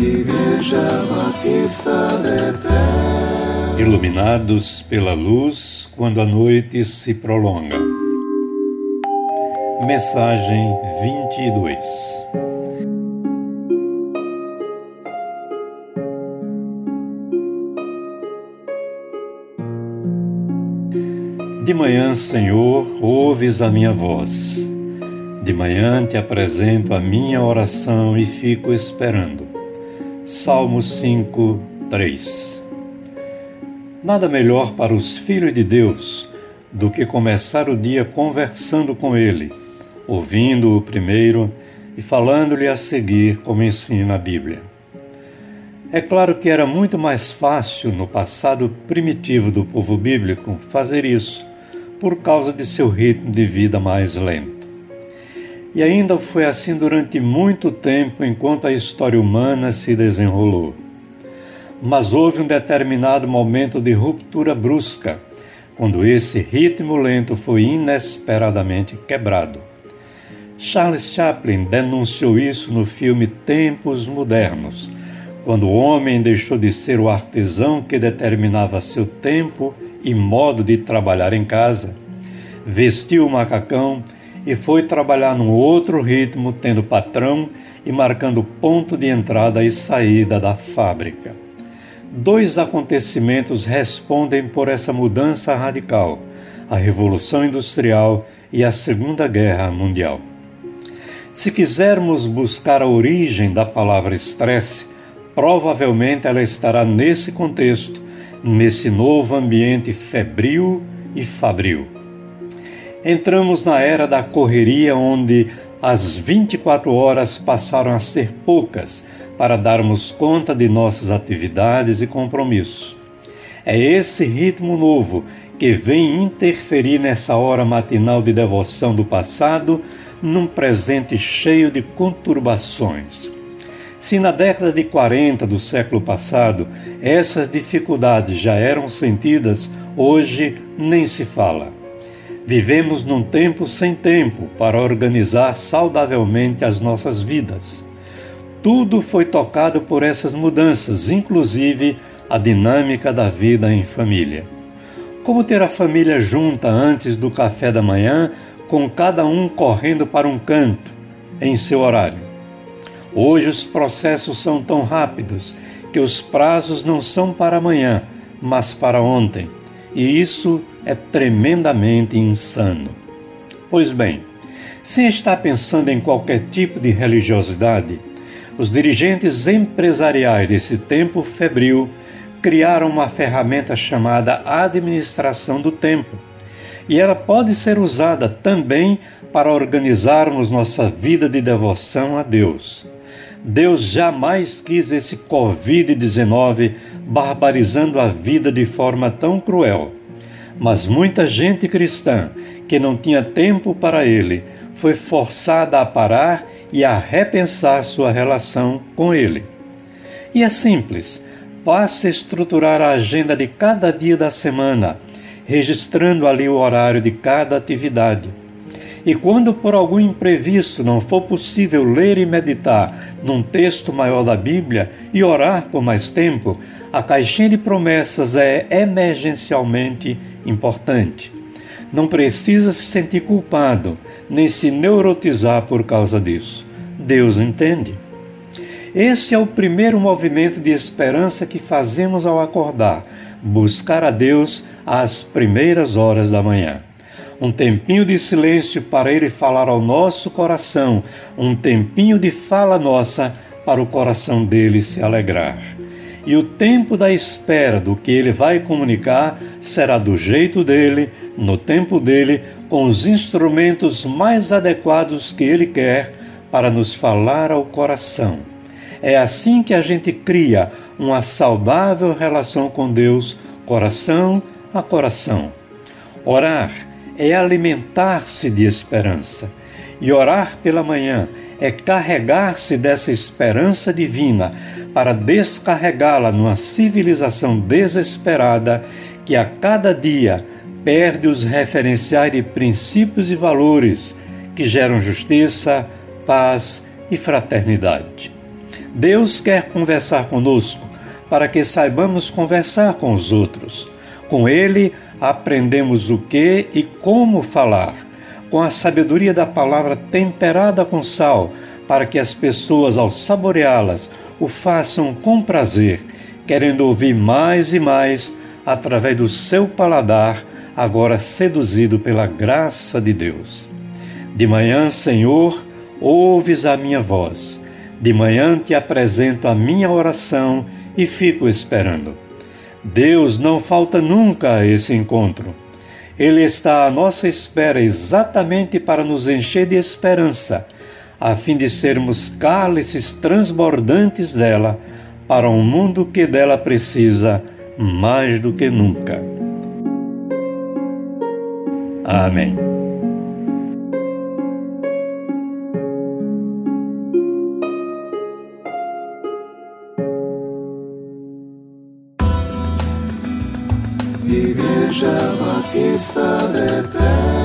Igreja Batista Betel. Iluminados pela luz quando a noite se prolonga. Mensagem 22 De manhã, Senhor, ouves a minha voz. De manhã te apresento a minha oração e fico esperando. Salmo 5, 3 Nada melhor para os filhos de Deus do que começar o dia conversando com Ele, ouvindo-o primeiro e falando-lhe a seguir, como ensina a Bíblia. É claro que era muito mais fácil no passado primitivo do povo bíblico fazer isso, por causa de seu ritmo de vida mais lento. E ainda foi assim durante muito tempo enquanto a história humana se desenrolou. Mas houve um determinado momento de ruptura brusca, quando esse ritmo lento foi inesperadamente quebrado. Charles Chaplin denunciou isso no filme Tempos Modernos, quando o homem deixou de ser o artesão que determinava seu tempo e modo de trabalhar em casa, vestiu o macacão e foi trabalhar num outro ritmo, tendo patrão e marcando ponto de entrada e saída da fábrica. Dois acontecimentos respondem por essa mudança radical: a Revolução Industrial e a Segunda Guerra Mundial. Se quisermos buscar a origem da palavra estresse, provavelmente ela estará nesse contexto, nesse novo ambiente febril e fabril. Entramos na era da correria onde as 24 horas passaram a ser poucas para darmos conta de nossas atividades e compromissos. É esse ritmo novo que vem interferir nessa hora matinal de devoção do passado num presente cheio de conturbações. Se na década de 40 do século passado essas dificuldades já eram sentidas, hoje nem se fala. Vivemos num tempo sem tempo para organizar saudavelmente as nossas vidas. Tudo foi tocado por essas mudanças, inclusive a dinâmica da vida em família. Como ter a família junta antes do café da manhã, com cada um correndo para um canto, em seu horário. Hoje os processos são tão rápidos que os prazos não são para amanhã, mas para ontem e isso é tremendamente insano. Pois bem, sem estar pensando em qualquer tipo de religiosidade, os dirigentes empresariais desse tempo febril criaram uma ferramenta chamada administração do tempo. E ela pode ser usada também para organizarmos nossa vida de devoção a Deus. Deus jamais quis esse Covid-19 barbarizando a vida de forma tão cruel. Mas muita gente cristã, que não tinha tempo para ele, foi forçada a parar e a repensar sua relação com ele. E é simples, passe a estruturar a agenda de cada dia da semana, registrando ali o horário de cada atividade e quando por algum imprevisto não for possível ler e meditar num texto maior da Bíblia e orar por mais tempo, a caixinha de promessas é emergencialmente importante. Não precisa se sentir culpado, nem se neurotizar por causa disso. Deus entende. Esse é o primeiro movimento de esperança que fazemos ao acordar, buscar a Deus às primeiras horas da manhã um tempinho de silêncio para Ele falar ao nosso coração, um tempinho de fala nossa para o coração dele se alegrar. E o tempo da espera do que ele vai comunicar será do jeito dele, no tempo dele, com os instrumentos mais adequados que ele quer para nos falar ao coração. É assim que a gente cria uma saudável relação com Deus, coração a coração. Orar é alimentar-se de esperança. E orar pela manhã é carregar-se dessa esperança divina para descarregá-la numa civilização desesperada que a cada dia perde os referenciais de princípios e valores que geram justiça, paz e fraternidade. Deus quer conversar conosco para que saibamos conversar com os outros. Com Ele aprendemos o que e como falar, com a sabedoria da palavra temperada com sal, para que as pessoas, ao saboreá-las, o façam com prazer, querendo ouvir mais e mais através do seu paladar, agora seduzido pela graça de Deus. De manhã, Senhor, ouves a minha voz. De manhã te apresento a minha oração e fico esperando. Deus não falta nunca a esse encontro. Ele está à nossa espera exatamente para nos encher de esperança, a fim de sermos cálices transbordantes dela para um mundo que dela precisa mais do que nunca. Amém. Igreja Batista Betel